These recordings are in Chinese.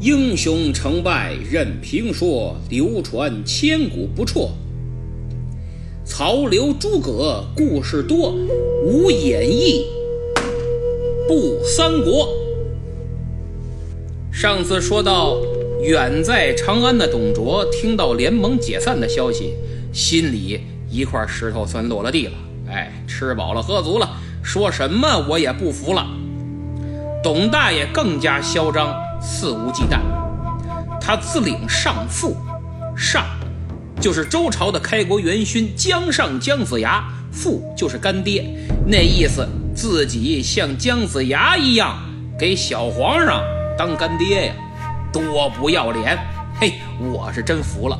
英雄成败任评说，流传千古不辍。曹刘诸葛故事多，无演义不三国。上次说到，远在长安的董卓听到联盟解散的消息，心里一块石头算落了地了。哎，吃饱了喝足了，说什么我也不服了。董大爷更加嚣张。肆无忌惮，他自领上父，上就是周朝的开国元勋姜尚姜子牙，父就是干爹，那意思自己像姜子牙一样给小皇上当干爹呀，多不要脸！嘿，我是真服了。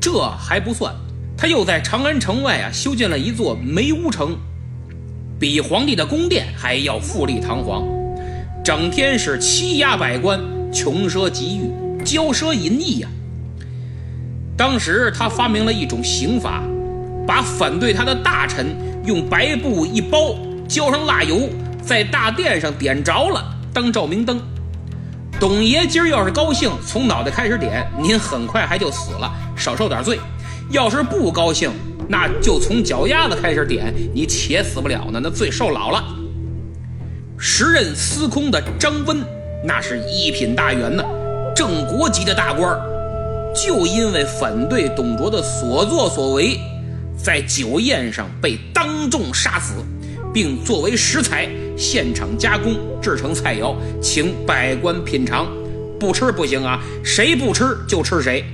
这还不算，他又在长安城外啊修建了一座梅屋城，比皇帝的宫殿还要富丽堂皇。整天是欺压百官，穷奢极欲，骄奢淫逸呀。当时他发明了一种刑罚，把反对他的大臣用白布一包，浇上蜡油，在大殿上点着了，当照明灯。董爷今儿要是高兴，从脑袋开始点，您很快还就死了，少受点罪；要是不高兴，那就从脚丫子开始点，你且死不了呢，那罪受老了。时任司空的张温，那是一品大员呢，正国级的大官就因为反对董卓的所作所为，在酒宴上被当众杀死，并作为食材现场加工制成菜肴，请百官品尝。不吃不行啊，谁不吃就吃谁。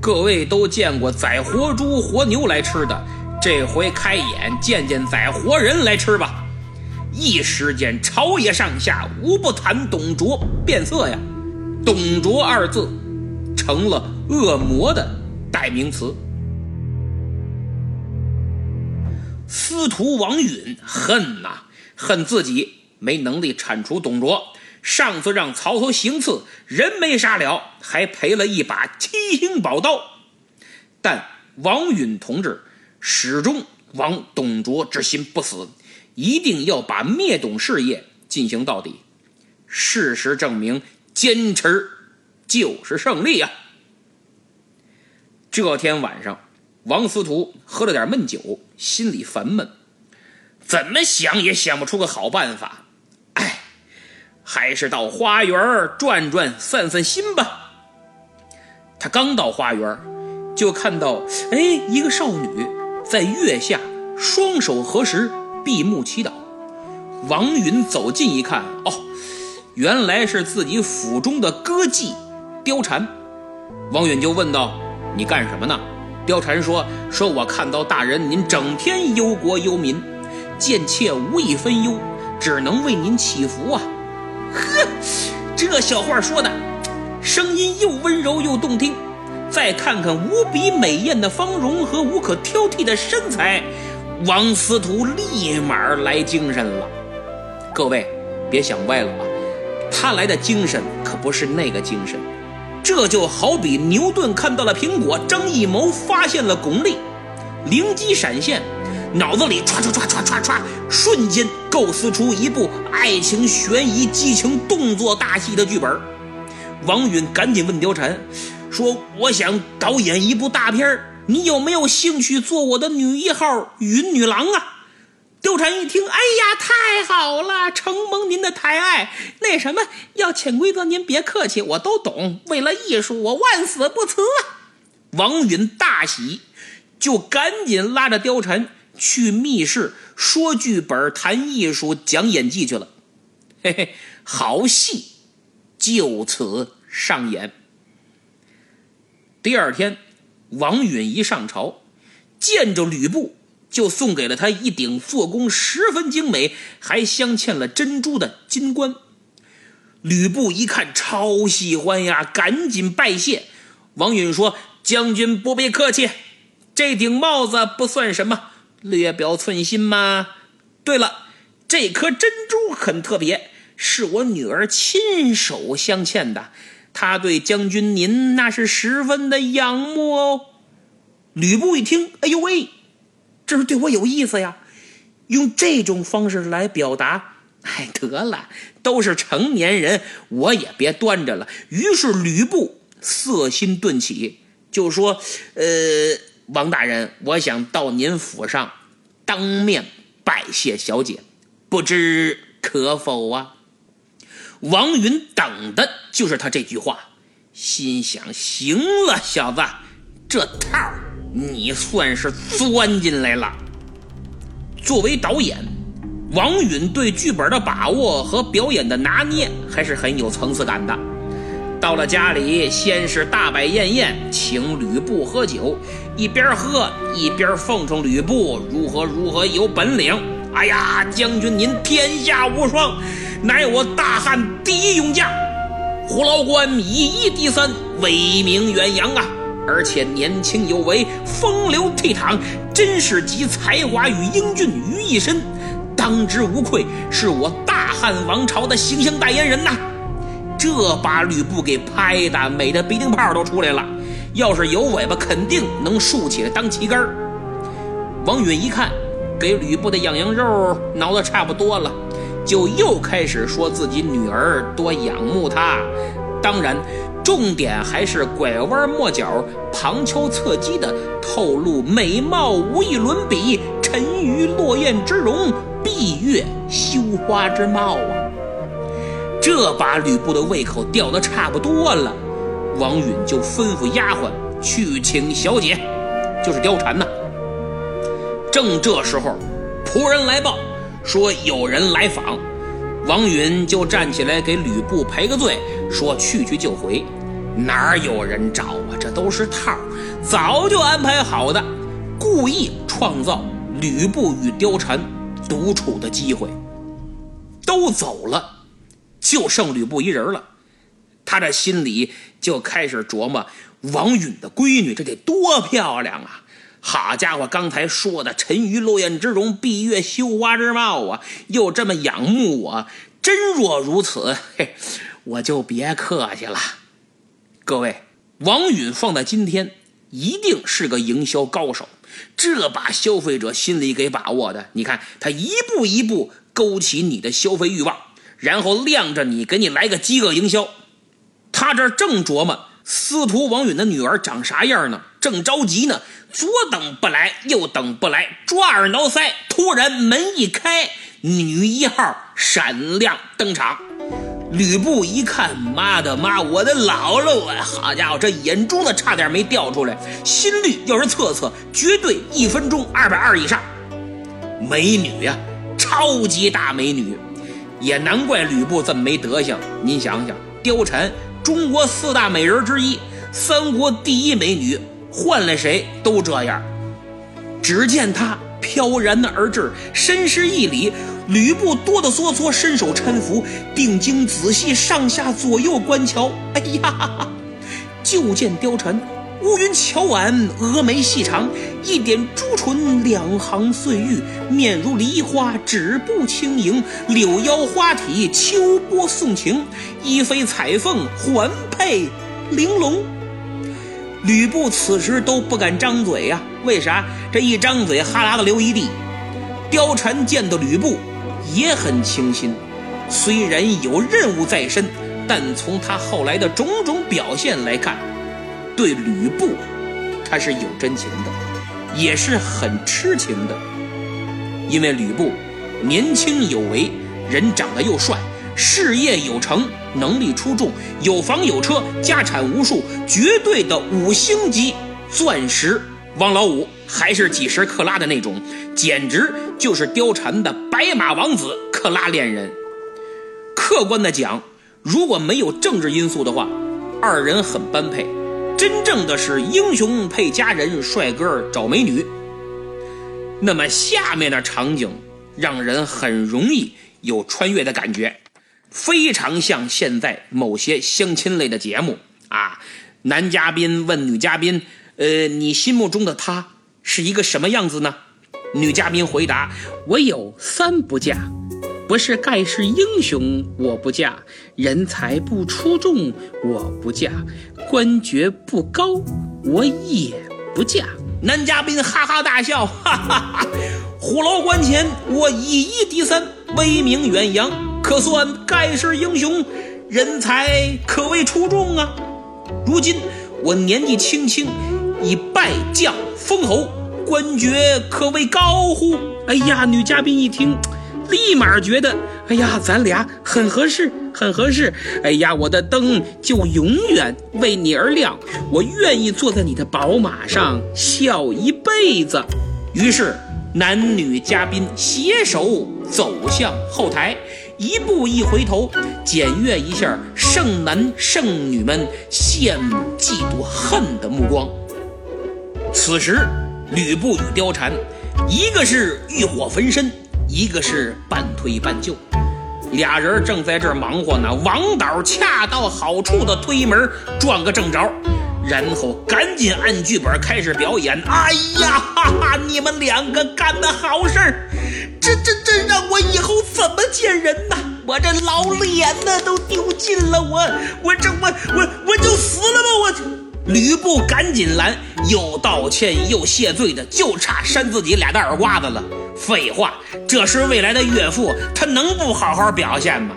各位都见过宰活猪活牛来吃的，这回开眼见见宰活人来吃吧。一时间，朝野上下无不谈董卓变色呀。董卓二字成了恶魔的代名词。司徒王允恨呐，恨自己没能力铲除董卓。上次让曹操行刺，人没杀了，还赔了一把七星宝刀。但王允同志始终亡董卓之心不死。一定要把灭董事业进行到底。事实证明，坚持就是胜利啊！这天晚上，王司徒喝了点闷酒，心里烦闷，怎么想也想不出个好办法。哎，还是到花园转转，散散心吧。他刚到花园，就看到哎，一个少女在月下双手合十。闭目祈祷，王允走近一看，哦，原来是自己府中的歌妓貂蝉。王允就问道：“你干什么呢？”貂蝉说：“说我看到大人您整天忧国忧民，贱妾无一分忧，只能为您祈福啊。”呵，这小话说的，声音又温柔又动听。再看看无比美艳的芳容和无可挑剔的身材。王司徒立马来精神了，各位别想歪了啊！他来的精神可不是那个精神，这就好比牛顿看到了苹果，张艺谋发现了巩俐，灵机闪现，脑子里唰唰唰唰唰唰，瞬间构思出一部爱情悬疑激情动作大戏的剧本。王允赶紧问貂蝉，说：“我想导演一部大片儿。”你有没有兴趣做我的女一号云女郎啊？貂蝉一听，哎呀，太好了，承蒙您的抬爱。那什么，要潜规则您别客气，我都懂。为了艺术，我万死不辞啊！王允大喜，就赶紧拉着貂蝉去密室说剧本、谈艺术、讲演技去了。嘿嘿，好戏就此上演。第二天。王允一上朝，见着吕布，就送给了他一顶做工十分精美、还镶嵌了珍珠的金冠。吕布一看，超喜欢呀，赶紧拜谢。王允说：“将军不必客气，这顶帽子不算什么，略表寸心嘛。对了，这颗珍珠很特别，是我女儿亲手镶嵌的。”他对将军您那是十分的仰慕哦。吕布一听，哎呦喂，这是对我有意思呀！用这种方式来表达，哎，得了，都是成年人，我也别端着了。于是吕布色心顿起，就说：“呃，王大人，我想到您府上当面拜谢小姐，不知可否啊？”王允等的就是他这句话，心想：行了，小子，这套你算是钻进来了。作为导演，王允对剧本的把握和表演的拿捏还是很有层次感的。到了家里，先是大摆宴宴，请吕布喝酒，一边喝一边奉承吕布如何如何有本领。哎呀，将军您天下无双！乃我大汉第一勇将，虎牢关以一敌三，威名远扬啊！而且年轻有为，风流倜傥，真是集才华与英俊于一身，当之无愧，是我大汉王朝的形象代言人呐！这把吕布给拍的美的鼻涕泡都出来了，要是有尾巴，肯定能竖起来当旗杆儿王允一看，给吕布的痒痒肉挠的差不多了。就又开始说自己女儿多仰慕他，当然，重点还是拐弯抹角、旁敲侧击的透露美貌无以伦比，沉鱼落雁之容，闭月羞花之貌啊！这把吕布的胃口吊得差不多了，王允就吩咐丫鬟去请小姐，就是貂蝉呐。正这时候，仆人来报。说有人来访，王允就站起来给吕布赔个罪，说去去就回，哪有人找啊？这都是套，早就安排好的，故意创造吕布与貂蝉独处的机会。都走了，就剩吕布一人了，他这心里就开始琢磨：王允的闺女这得多漂亮啊！好家伙，刚才说的沉鱼落雁之容，闭月羞花之貌啊，又这么仰慕我，真若如此，嘿，我就别客气了。各位，王允放在今天，一定是个营销高手，这把消费者心理给把握的。你看，他一步一步勾起你的消费欲望，然后晾着你，给你来个饥饿营销。他这正琢磨司徒王允的女儿长啥样呢，正着急呢。左等不来，右等不来，抓耳挠腮。突然门一开，女一号闪亮登场。吕布一看，妈的妈，我的姥姥啊！好家伙，这眼珠子差点没掉出来，心率要是测测，绝对一分钟二百二以上。美女呀，超级大美女，也难怪吕布这么没德行。您想想，貂蝉，中国四大美人之一，三国第一美女。换了谁都这样。只见他飘然而至，深施一礼。吕布哆哆嗦嗦伸手搀扶，定睛仔细上下左右观瞧。哎呀，就见貂蝉乌云巧挽，峨眉细长，一点朱唇，两行碎玉，面如梨花，指步轻盈，柳腰花体，秋波送情，一飞彩凤，环佩玲珑。吕布此时都不敢张嘴呀，为啥？这一张嘴，哈喇子流一地。貂蝉见到吕布也很倾心，虽然有任务在身，但从他后来的种种表现来看，对吕布他是有真情的，也是很痴情的。因为吕布年轻有为，人长得又帅。事业有成，能力出众，有房有车，家产无数，绝对的五星级钻石王老五，还是几十克拉的那种，简直就是貂蝉的白马王子克拉恋人。客观的讲，如果没有政治因素的话，二人很般配，真正的是英雄配佳人，帅哥找美女。那么下面的场景让人很容易有穿越的感觉。非常像现在某些相亲类的节目啊，男嘉宾问女嘉宾：“呃，你心目中的他是一个什么样子呢？”女嘉宾回答：“我有三不嫁，不是盖世英雄我不嫁，人才不出众我不嫁，官爵不高我也不嫁。”男嘉宾哈哈大笑：“哈哈哈！虎牢关前我以一敌三，威名远扬。”可算盖世英雄，人才可谓出众啊！如今我年纪轻轻，已拜将封侯，官爵可谓高乎？哎呀，女嘉宾一听。立马觉得，哎呀，咱俩很合适，很合适。哎呀，我的灯就永远为你而亮，我愿意坐在你的宝马上笑一辈子。于是，男女嘉宾携手走向后台，一步一回头，检阅一下剩男剩女们羡慕、嫉妒、恨的目光。此时，吕布与貂蝉，一个是欲火焚身。一个是半推半就，俩人正在这儿忙活呢。王导恰到好处的推门撞个正着，然后赶紧按剧本开始表演。哎呀，哈哈，你们两个干的好事儿，这这这让我以后怎么见人呐？我这老脸呢都丢尽了，我我这我我我就死了吧我。吕布赶紧拦，又道歉又谢罪的，就差扇自己俩大耳刮子了。废话，这是未来的岳父，他能不好好表现吗？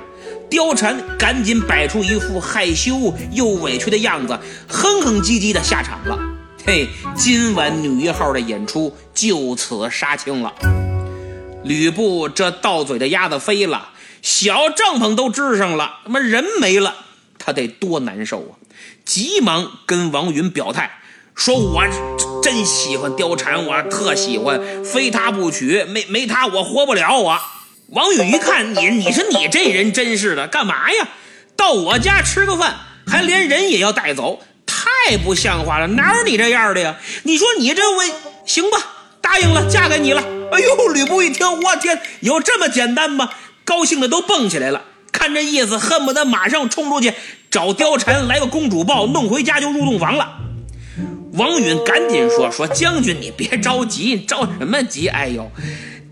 貂蝉赶紧摆出一副害羞又委屈的样子，哼哼唧唧的下场了。嘿，今晚女一号的演出就此杀青了。吕布这到嘴的鸭子飞了，小帐篷都支上了，他妈人没了，他得多难受啊！急忙跟王允表态，说：“我真喜欢貂蝉，我特喜欢，非她不娶，没没她我活不了。”我王允一看你，你说你这人真是的，干嘛呀？到我家吃个饭，还连人也要带走，太不像话了！哪有你这样的呀？你说你这我行吧？答应了，嫁给你了。哎呦，吕布一听，我天，有这么简单吗？高兴的都蹦起来了。看这意思，恨不得马上冲出去找貂蝉来个公主抱，弄回家就入洞房了。王允赶紧说：“说将军，你别着急，着什么急？哎呦，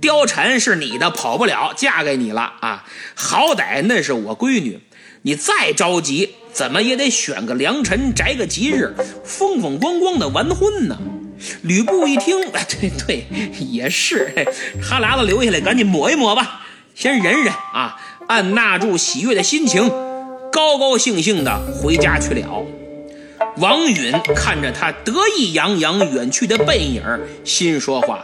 貂蝉是你的，跑不了，嫁给你了啊！好歹那是我闺女，你再着急，怎么也得选个良辰，择个吉日，风风光光的完婚呢。”吕布一听，对对，也是，哈喇子流下来，赶紧抹一抹吧，先忍忍啊。按捺住喜悦的心情，高高兴兴的回家去了。王允看着他得意洋洋远去的背影，心说话：“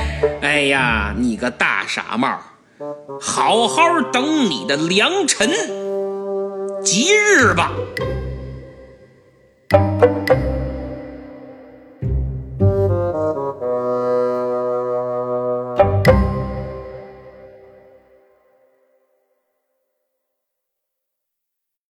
哎呀，你个大傻帽，好好等你的良辰吉日吧。”